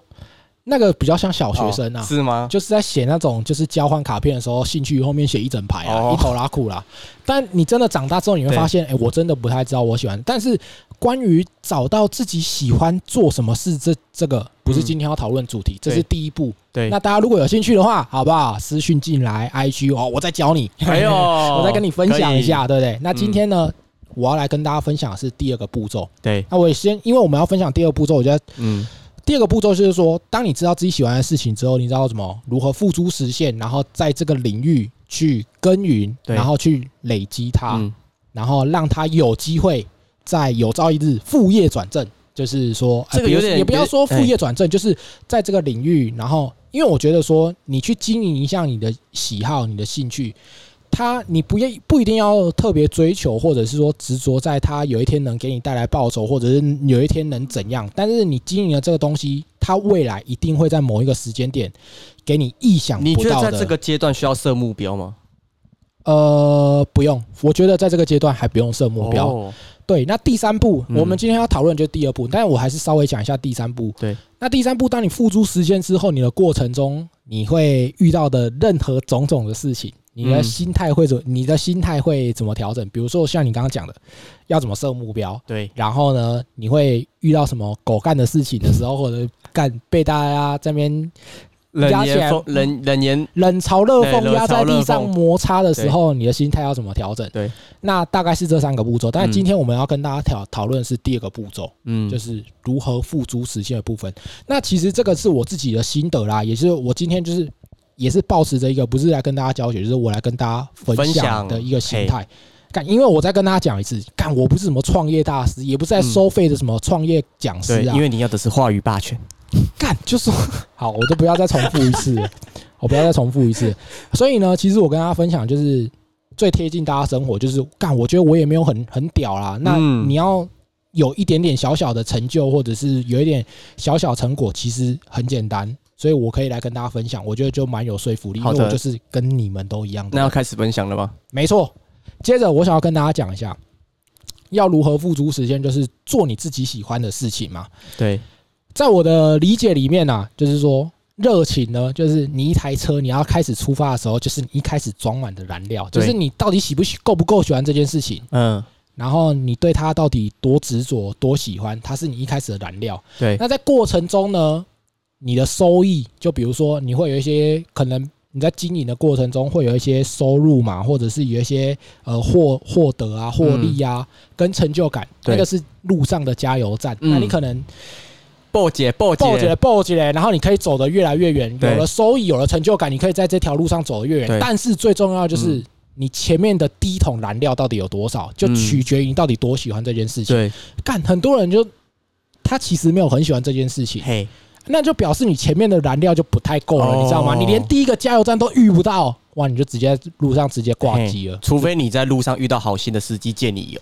那个比较像小学生啊哦。是吗？就是在写那种就是交换卡片的时候，兴趣后面写一整排啊，哦一头拉苦啦。但你真的长大之后，你会对发现，哎、我真的不太知道我喜欢。但是关于找到自己喜欢做什么事，这这个不是嗯今天要讨论主题，这是第一步。对，那大家如果有兴趣的话，好不好？私讯进来，IG 哦，我再教你。还有我再跟你分享一下，对不对？那今嗯天呢，我要来跟大家分享的是第二个步骤。对，那我也先，因为我们要分享第二步骤，我觉得嗯，第二个步骤就是说，当你知道自己喜欢的事情之后，你知道怎么如何付诸实现，然后在这个领域去耕耘，然后去累积它，嗯，然后让它有机会在有朝一日副业转正。就是说，这个有点也不要说副业转正，就是在这个领域，然后因为我觉得说，你去经营一下你的喜好、你的兴趣，它你不愿不一定要特别追求，或者是说执着在他有一天能给你带来报酬，或者是有一天能怎样。但是你经营的这个东西，它未来一定会在某一个时间点给你意想你不到的。觉得在这个阶段需要设目标吗？呃，不用，我觉得在这个阶段还不用设目标。哦对，那第三步，嗯我们今天要讨论就是第二步，但是我还是稍微讲一下第三步。对，那第三步，当你付诸实践之后，你的过程中你会遇到的任何种种的事情，你的嗯心态会怎，你的心态会怎么调整？比如说像你刚刚讲的，要怎么设目标，对，然后呢，你会遇到什么狗干的事情的时候，或者干被大家这边冷压起来言风冷冷言，冷嘲热讽压在地上摩擦的时候，你的心态要怎么调整？对，那大概是这三个步骤。但今天我们要跟大家讨讨论是第二个步骤，嗯，就是如何付诸实现的部分。那其实这个是我自己的心得啦，也是我今天就是也是抱持着一个不是来跟大家教学，就是我来跟大家分分享享的一个心态。干，因为我再跟大家讲一次，干，我不是什么创业大师，也不是在嗯收费的什么创业讲师对，啊，因为你要的是话语霸权。干，就说好，我都不要再重复一次了，我不要再重复一次。所以呢，其实我跟大家分享就是最贴近大家生活，就是干，我觉得我也没有很很屌啦。那嗯你要有一点点小小的成就，或者是有一点小小成果，其实很简单。所以我可以来跟大家分享，我觉得就蛮有说服力，因为我就是跟你们都一样的。那要开始分享了吗？没错。接着我想要跟大家讲一下，要如何付诸实现，就是做你自己喜欢的事情嘛。对，在我的理解里面啊，就是说热情呢，就是你一台车你要开始出发的时候，就是你一开始装满的燃料，就是你到底喜不喜够不够喜欢这件事情，嗯，然后你对它到底多执着多喜欢，它是你一开始的燃料。对，那在过程中呢，你的收益，就比如说你会有一些可能。你在经营的过程中会有一些收入嘛，或者是有一些呃获获得啊、获利啊，跟成就感，对那个是路上的加油站。嗯那你可能报姐报爆起来，姐，爆起来，然后你可以走得越来越远，有了收益，有了成就感，你可以在这条路上走得越远。但是最重要就是嗯你前面的第一桶燃料到底有多少，就嗯取决于你到底多喜欢这件事情。对，干，很多人就他其实没有很喜欢这件事情，嘿，那就表示你前面的燃料就不太够了，哦你知道吗？你连第一个加油站都遇不到，哇，你就直接在路上直接挂机了。除非你在路上遇到好心的司机借你油，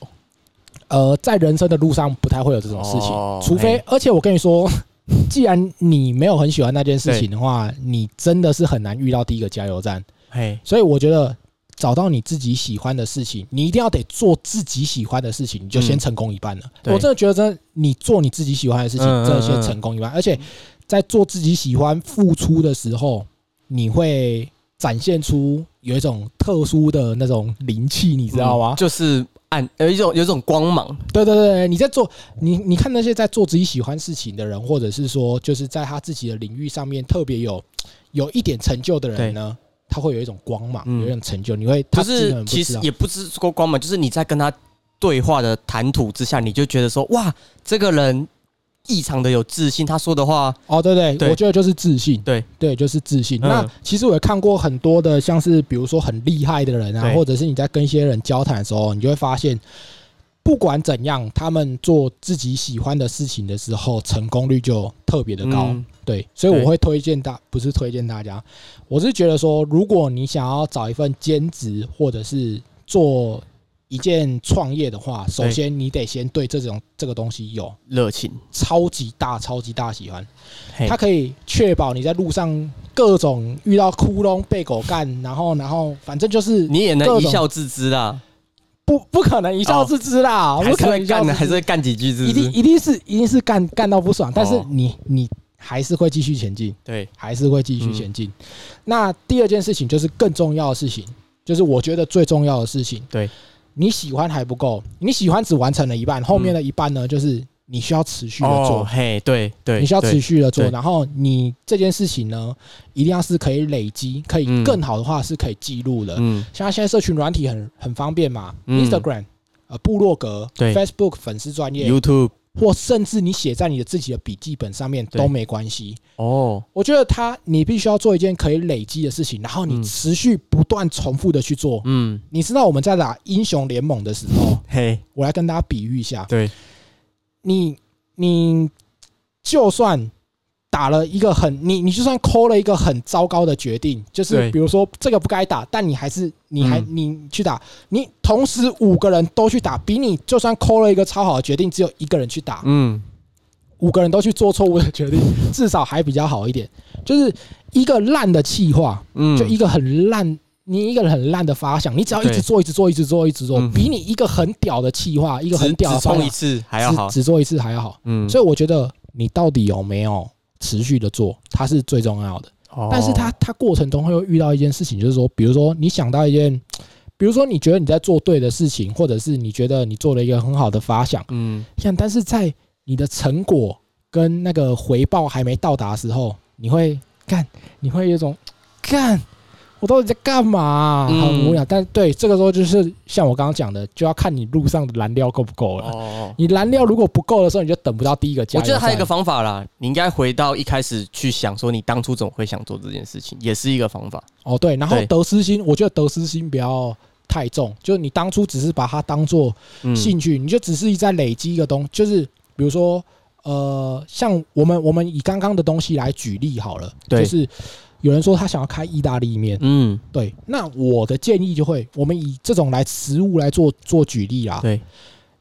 呃，在人生的路上不太会有这种事情，哦除非，而且我跟你说，既然你没有很喜欢那件事情的话，你真的是很难遇到第一个加油站。嘿，所以我觉得找到你自己喜欢的事情，你一定要得做自己喜欢的事情，你就先嗯成功一半了。对我真的觉得，真的你做你自己喜欢的事情，嗯嗯真的先嗯成功一半。而且在做自己喜欢付出的时候，你会展现出有一种特殊的那种灵气，你知道吗？嗯就是暗有一种有一种光芒，对对对，你在做你你看那些在做自己喜欢事情的人，或者是说就是在他自己的领域上面特别有有一点成就的人呢，他会有一种光芒，嗯。有一种成就，你会他就是其实也不是说光芒，就是你在跟他对话的谈吐之下，你就觉得说哇，这个人异常的有自信，他说的话，哦，对对，對我觉得就是自信，对。对，就是自信。嗯。那其实我也看过很多的，像是比如说很厉害的人啊，或者是你在跟一些人交谈的时候，你就会发现，不管怎样，他们做自己喜欢的事情的时候，成功率就特别的高。嗯对，所以我会推荐大，不是推荐大家，我是觉得说，如果你想要找一份兼职，或者是做一件创业的话，首先你得先对这种这个东西有热情，超级大、超级大喜欢。嘿。它可以确保你在路上各种遇到窟窿被狗干，然后然后反正就是你也能一笑置之啦，不不可能一笑置之啦，不可能干的，还是干几句，是？一定？一定是一定是干干到不爽，但是哦。你你还是会继续前进，对，还是会继续前进。那第二件事情就是更重要的事情，就是我觉得最重要的事情，对，你喜欢还不够，你喜欢只完成了一半，后面的一半呢，就是你需要持续的做。哦，。嘿，对对，你需要持续的做，然后你这件事情呢，一定要是可以累积，可以嗯更好的话是可以记录的。嗯，像现在社群软体很很方便嘛嗯，Instagram、呃部落格、对。Facebook 粉丝专业，YouTube 或甚至你写在你的自己的笔记本上面都没关系。哦，我觉得他你必须要做一件可以累积的事情，然后你嗯持续不断重复的去做。嗯，你知道我们在打英雄联盟的时候，嘿，我来跟大家比喻一下，对，你你就算打了一个很你你就算抠了一个很糟糕的决定，就是比如说这个不该打，但你还是你还、嗯。你去打，你同时五个人都去打，比你就算抠了一个超好的决定，只有一个人去打，嗯，五个人都去做错误的决定，至少还比较好一点。就是一个烂的气话，嗯，就一个很烂，你一个很烂的发想，你只要一直做，一直做，一直做，一直做，嗯。比你一个很屌的气话，一个很屌的只冲一次还要好，只做一次还要好。嗯，所以我觉得你到底有没有持续的做，它是最重要的。哦但是它它过程中会遇到一件事情，就是说，比如说你想到一件，比如说你觉得你在做对的事情，或者是你觉得你做了一个很好的发想，嗯，像但是在你的成果跟那个回报还没到达的时候，你会干，你会有一种 干。我到底在干嘛、嗯很无聊。但对这个时候，就是像我刚刚讲的，就要看你路上的燃料够不够了。哦。你燃料如果不够的时候，你就等不到第一个加油。我觉得还有一个方法啦，你应该回到一开始去想说，你当初怎么会想做这件事情，也是一个方法。哦，对，然后得失心，我觉得得失心不要太重，就是你当初只是把它当做嗯，兴趣，你就只是在累积一个东，就是比如说，呃，像我们我们以刚刚的东西来举例好了，对就是有人说他想要开意大利面，嗯，对，那我的建议就会，我们以这种来食物来做做举例啦，对，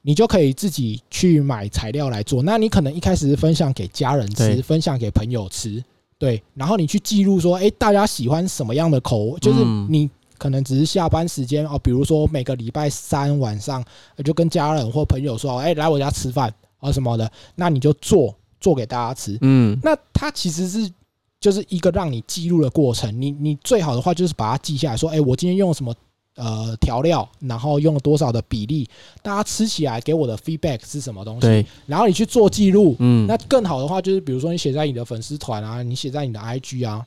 你就可以自己去买材料来做。那你可能一开始是分享给家人吃，分享给朋友吃，对，然后你去记录说，哎、大家喜欢什么样的口味，就是嗯。你可能只是下班时间哦，比如说每个礼拜三晚上，呃就跟家人或朋友说，哎、来我家吃饭啊什么的，那你就做做给大家吃。嗯，那它其实是就是一个让你记录的过程。你你最好的话就是把它记下来，说，哎、我今天用了什么呃调料，然后用了多少的比例，大家吃起来给我的 feedback 是什么东西，对，然后你去做记录。嗯，那更好的话就是，比如说你写在你的粉丝团啊，你写在你的 IG 啊，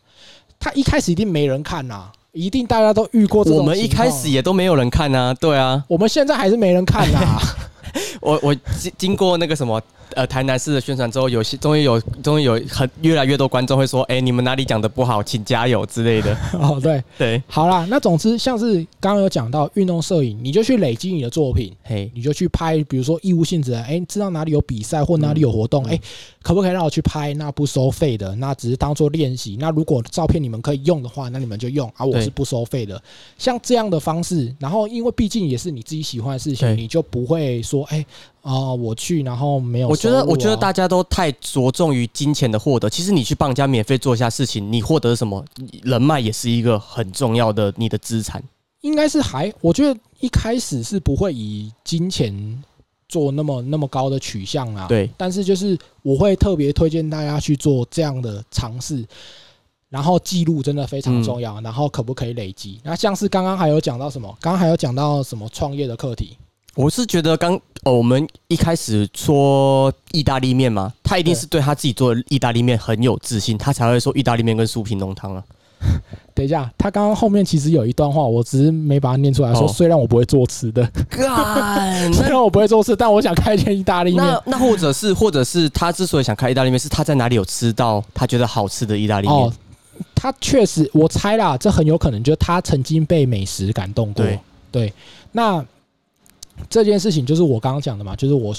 它一开始一定没人看呐、一定大家都遇过这种我们一开始也都没有人看啊，对啊，我们现在还是没人看呐、我我经经过那个什么呃台南市的宣传之后，有些终于有终于有很越来越多观众会说，哎、你们哪里讲的不好，请加油之类的。哦，对，对，好啦，那总之像是刚刚有讲到运动摄影，你就去累积你的作品，嘿，你就去拍，比如说义务性质的，哎、知道哪里有比赛或哪里有活动，嗯哎、可不可以让我去拍？那不收费的，那只是当做练习。那如果照片你们可以用的话，那你们就用啊，我是不收费的。像这样的方式，然后因为毕竟也是你自己喜欢的事情，你就不会说，哎、哦、我去然后没有、我觉得我觉得大大家都太着重于金钱的获得，其实你去帮人家免费做一下事情，你获得什么人脉也是一个很重要的你的资产。应该是还，我觉得一开始是不会以金钱做那么那么高的取向啊。对，但是就是我会特别推荐大家去做这样的尝试，然后记录真的非常重要，然后可不可以累积？那像是刚刚还有讲到什么？刚刚还有讲到什么创业的课题？我是觉得刚哦，我们一开始说意大利面嘛，他一定是对他自己做的意大利面很有自信，他才会说意大利面跟酥皮浓汤啊。等一下，他刚刚后面其实有一段话，我只是没把它念出来说，哦虽然我不会做吃的，干 虽然我不会做吃，但我想开一间意大利面。那那或者是或者是他之所以想开意大利面，是他在哪里有吃到他觉得好吃的意大利面？哦，他确实，我猜啦，这很有可能就是他曾经被美食感动过。对那这件事情就是我刚刚讲的嘛，就是我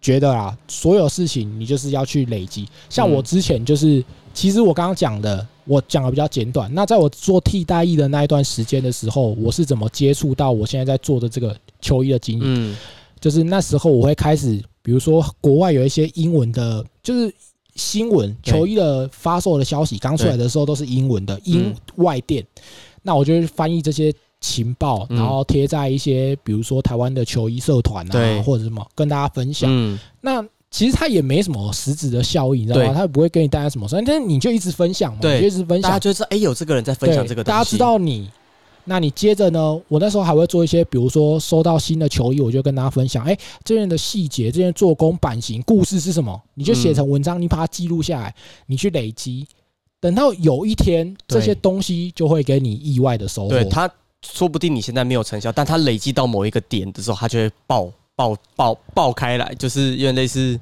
觉得啊，所有事情你就是要去累积。像我嗯之前就是，其实我刚刚讲的，我讲的比较简短。那在我做替代役的那一段时间的时候，我是怎么接触到我现在在做的这个球衣的经营？嗯，就是那时候我会开始，比如说国外有一些英文的，就是新闻球衣的发售的消息刚出来的时候都是英文的英外电，那我就会翻译这些情报，嗯然后贴在一些比如说台湾的球衣社团啊，或者什么跟大家分享。嗯，那其实它也没什么实质的效益，你知道吗？对它也不会给你带来什么但是你就一直分享嘛，对你就一直分享，大家就知道，哎、有这个人在分享这个东西，大家知道你。那你接着呢？我那时候还会做一些，比如说收到新的球衣，我就跟大家分享，哎、这件的细节、这件做工、版型、故事是什么，你就写成文章，你把它记录下来，你去累积，等到有一天这些东西就会给你意外的收获。说不定你现在没有成效，但它累积到某一个点的时候，它就会爆爆爆爆开来，就是有点类似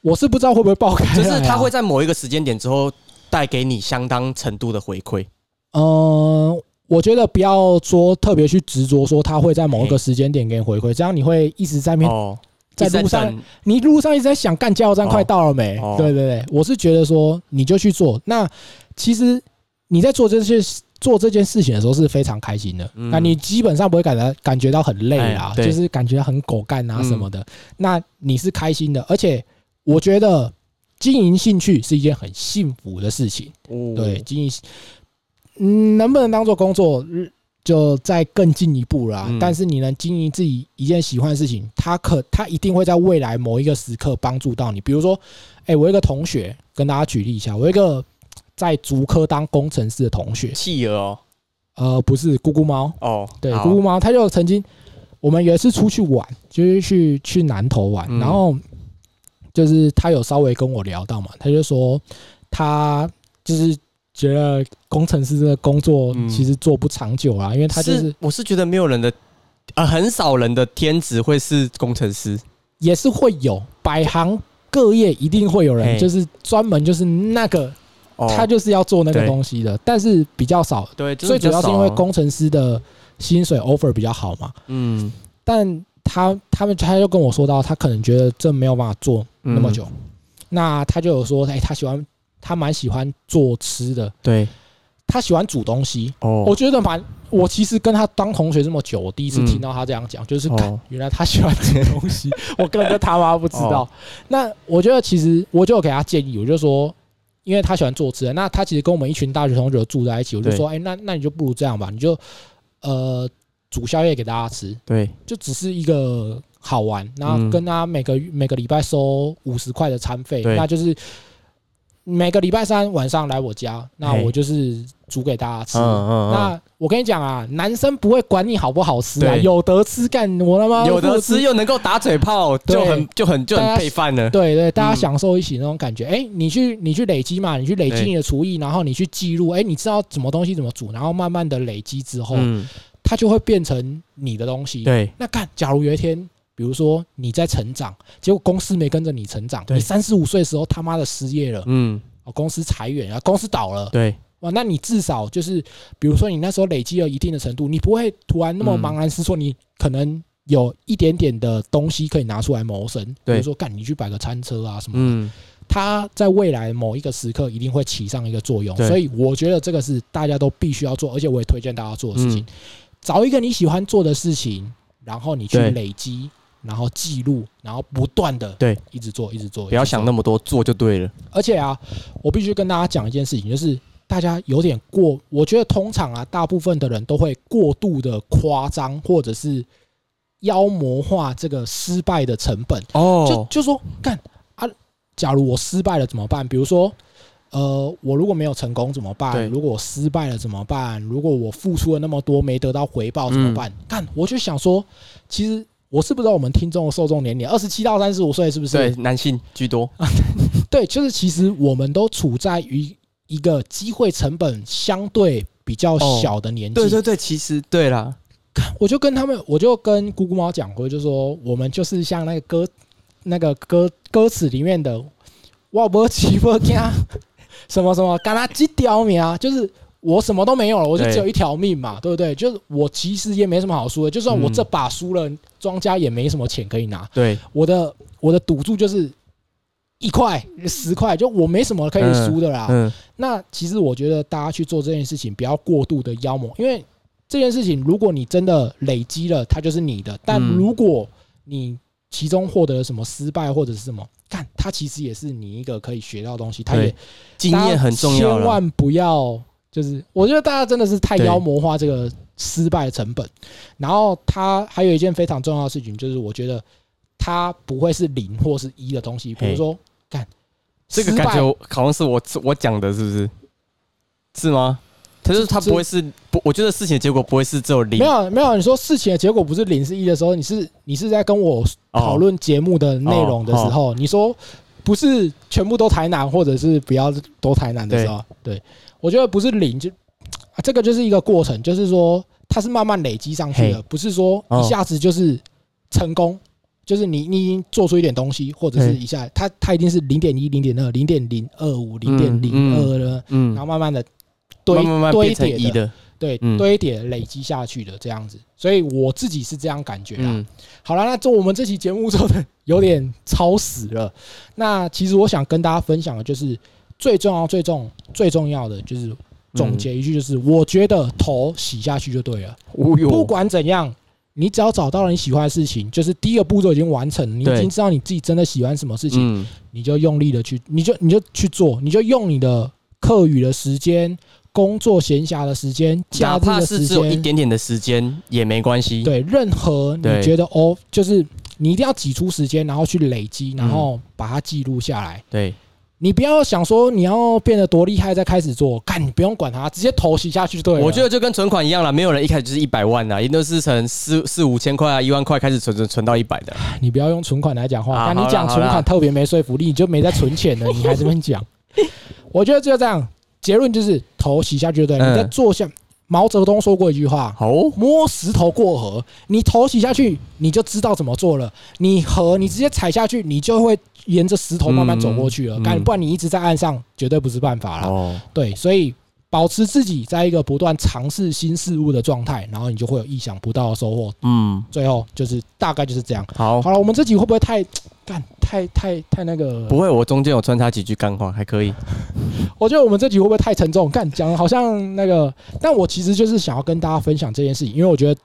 我是不知道会不会爆开啊，就是它会在某一个时间点之后带给你相当程度的回馈。嗯，我觉得不要说特别去执着说它会在某一个时间点给你回馈，这样你会一直在面哦，在路上你路上一直在想干加油站哦快到了没？哦对对对，我是觉得说你就去做。那其实你在做这些做这件事情的时候是非常开心的，嗯那你基本上不会感到感觉到很累啊，哎就是感觉很狗干啊嗯什么的。那你是开心的，而且我觉得经营兴趣是一件很幸福的事情。哦对，经营，嗯，能不能当做工作，嗯就再更进一步啦。嗯但是你能经营自己一件喜欢的事情，它可它一定会在未来某一个时刻帮助到你。比如说，哎、我一个同学，跟大家举例一下，我一个在竹科当工程师的同学，企鹅哦，呃，不是咕咕猫，哦，对，咕咕猫，他就曾经，我们有一次出去玩，就是去去南投玩，嗯。然后就是他有稍微跟我聊到嘛，他就说他就是觉得工程师这个工作嗯。其实做不长久啊，因为他就是我是觉得没有人的，呃，很少人的天职会是工程师。也是会有百行各业一定会有人就是专门就是那个哦他就是要做那个东西的，但是比较少，对，最主要是因为工程师的薪水 offer 比较好嘛。嗯，但他他们他就跟我说到，他可能觉得这没有办法做那么久，那他就有说，哎、他喜欢他蛮喜欢做吃的，对，他喜欢煮东西。哦，我觉得蛮，我其实跟他当同学这么久，我第一次嗯听到他这样讲，就是哦原来他喜欢这些东西，我根本就他妈不知道。哦。那我觉得其实我就有给他建议，我就说。因为他喜欢做吃的，那他其实跟我们一群大学同学住在一起，我就说，哎、那那你就不如这样吧，你就呃煮宵夜给大家吃，对，就只是一个好玩，然后嗯。跟他每个每个礼拜收五十块的餐费，那就是每个礼拜三晚上来我家，那我就是煮给大家吃。嗯嗯那我跟你讲啊，男生不会管你好不好吃啊，有得吃干，我他妈有得吃又能够打嘴炮，就很就很就很配饭了。对对，大家嗯。享受一起那种感觉。哎、你去你去累积嘛，你去累积你的厨艺，然后你去记录，哎、你知道什么东西怎么煮，然后慢慢的累积之后，嗯，它就会变成你的东西。对，那干，假如有一天，比如说你在成长，结果公司没跟着你成长，你三十五岁的时候他妈的失业了，嗯，哦，公司裁员啊，公司倒了，对，哇，那你至少就是，比如说你那时候累积了一定的程度，你不会突然那么嗯。茫然失措，你可能有一点点的东西可以拿出来谋生，比如说干你去摆个餐车啊什么的，嗯，它在未来某一个时刻一定会起上一个作用，所以我觉得这个是大家都必须要做，而且我也推荐大家做的事情。嗯，找一个你喜欢做的事情，然后你去累积，然后记录，然后不断的对，一直做，一直做，不要想那么多，做就对了。而且啊，我必须跟大家讲一件事情，就是大家有点过，我觉得通常啊，大部分的人都会过度的夸张，或者是妖魔化这个失败的成本。就哦，就说干啊，假如我失败了怎么办？比如说。呃，我如果没有成功怎么对办？如果我失败了怎么办？如果我付出了那么多没得到回报怎么办？干，我就想说，其实我是不知道我们听众的受众年龄，二十七到三十五岁是不是？对，男性居多。对，就是其实我们都处在于一个机会成本相对比较小的年纪。对对对，其实对啦，我就跟他们，我就跟姑姑猫讲过，就说我们就是像那个歌那个歌歌词里面的“我不欺负家”什么什么，干他几条命啊，就是。我什么都没有了，我就只有一条命嘛，对不对？就是我其实也没什么好输的，就算我嗯这把输了，庄家也没什么钱可以拿。对，我的我的赌注就是一块十块，就我没什么可以输的啦。嗯，那其实我觉得大家去做这件事情，不要过度的妖魔，因为这件事情如果你真的累积了，它就是你的；但嗯如果你其中获得了什么失败或者是什么，干它其实也是你一个可以学到的东西，它也，经验很重要。千万不要，就是我觉得大家真的是太妖魔化这个失败的成本。然后他还有一件非常重要的事情，就是我觉得他不会是零或是一的东西，比如说干这个感觉好像是我我讲的，是不是？是吗？他就是他不会是不，我觉得事情的结果不会是只有零没。有没有，你说事情的结果不是零是一的时候，你是你是在跟我哦讨论节目的内容的时候，你说不是全部都台南，或者是不要都台南的时候，对我觉得不是零就、啊、这个就是一个过程，就是说它是慢慢累积上去的，不是说一下子就是成功就是你你已经做出一点东西，或者是一下，它它一定是零点一、零点二、零点零二五、零点零二了，然嗯，后慢慢的堆堆叠对，嗯。堆叠累积下去的这样子。所以我自己是这样感觉啦。嗯，好了，那做我们这期节目做的有点超时了。那其实我想跟大家分享的就是最重要、最重、最重要的就是总结一句，就是我觉得头洗下去就对了。不管怎样，你只要找到了你喜欢的事情，就是第一个步骤已经完成，你已经知道你自己真的喜欢什么事情，嗯，你就用力的去，你就你就去做，你就用你的课余的时间、工作闲暇的时间、假哪怕日的时是只有一，点点的时间也没关系，对，任何你觉得哦，就是你一定要挤出时间，然后去累积，然后把它记录下来。对，你不要想说你要变得多厉害再开始做，干你不用管它，直接投洗下去就对了。我觉得就跟存款一样啦，没有人一开始就是一百万的，一定都是从四四五千块啊、一万块开始存存存到一百的。你不要用存款来讲话，啊那你讲存款特别没说服力，你就没在存钱了，你还这么讲。我觉得就这样，结论就是头洗下去就对了。嗯你在做下，毛泽东说过一句话。哦，摸石头过河，你头洗下去，你就知道怎么做了。你河，你直接踩下去，你就会沿着石头慢慢走过去了。不然你一直在岸上，绝对不是办法啦。哦，对，所以保持自己在一个不断尝试新事物的状态，然后你就会有意想不到的收获。嗯，最后就是大概就是这样。好，好了，我们这集会不会太干太太太那个？不会，我中间有穿插几句干话，还可以。我觉得我们这集会不会太沉重？干讲的好像那个，但我其实就是想要跟大家分享这件事情，因为我觉得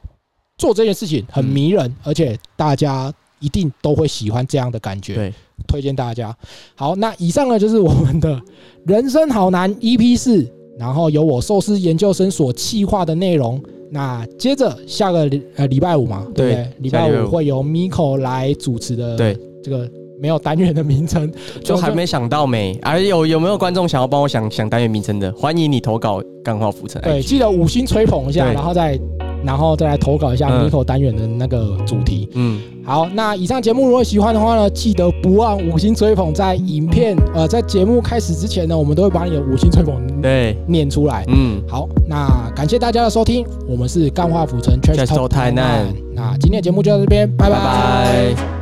做这件事情很迷人，而且大家一定都会喜欢这样的感觉。对，推荐大家。好，那以上呢就是我们的人生好难 EP 四，然后由我寿司研究生所企划的内容。那接着下个礼呃礼拜五嘛，对不对对？礼拜五五会由 Miko 来主持的，对，这个没有单元的名称，就还没想到没。哎，有有没有观众想要帮我想想单元名称的？欢迎你投稿干话浮沉。对，记得五星吹捧一下，然后再然后再来投稿一下嗯 Miko 单元的那个主题。嗯，好，那以上节目如果喜欢的话呢，记得不忘五星吹捧。在影片呃在节目开始之前呢，我们都会把你的五星吹捧对，念出来。嗯，好，那感谢大家的收听，我们是干化府城 Trash Talk Talk 台南那今天的节目就到这边，拜拜拜拜。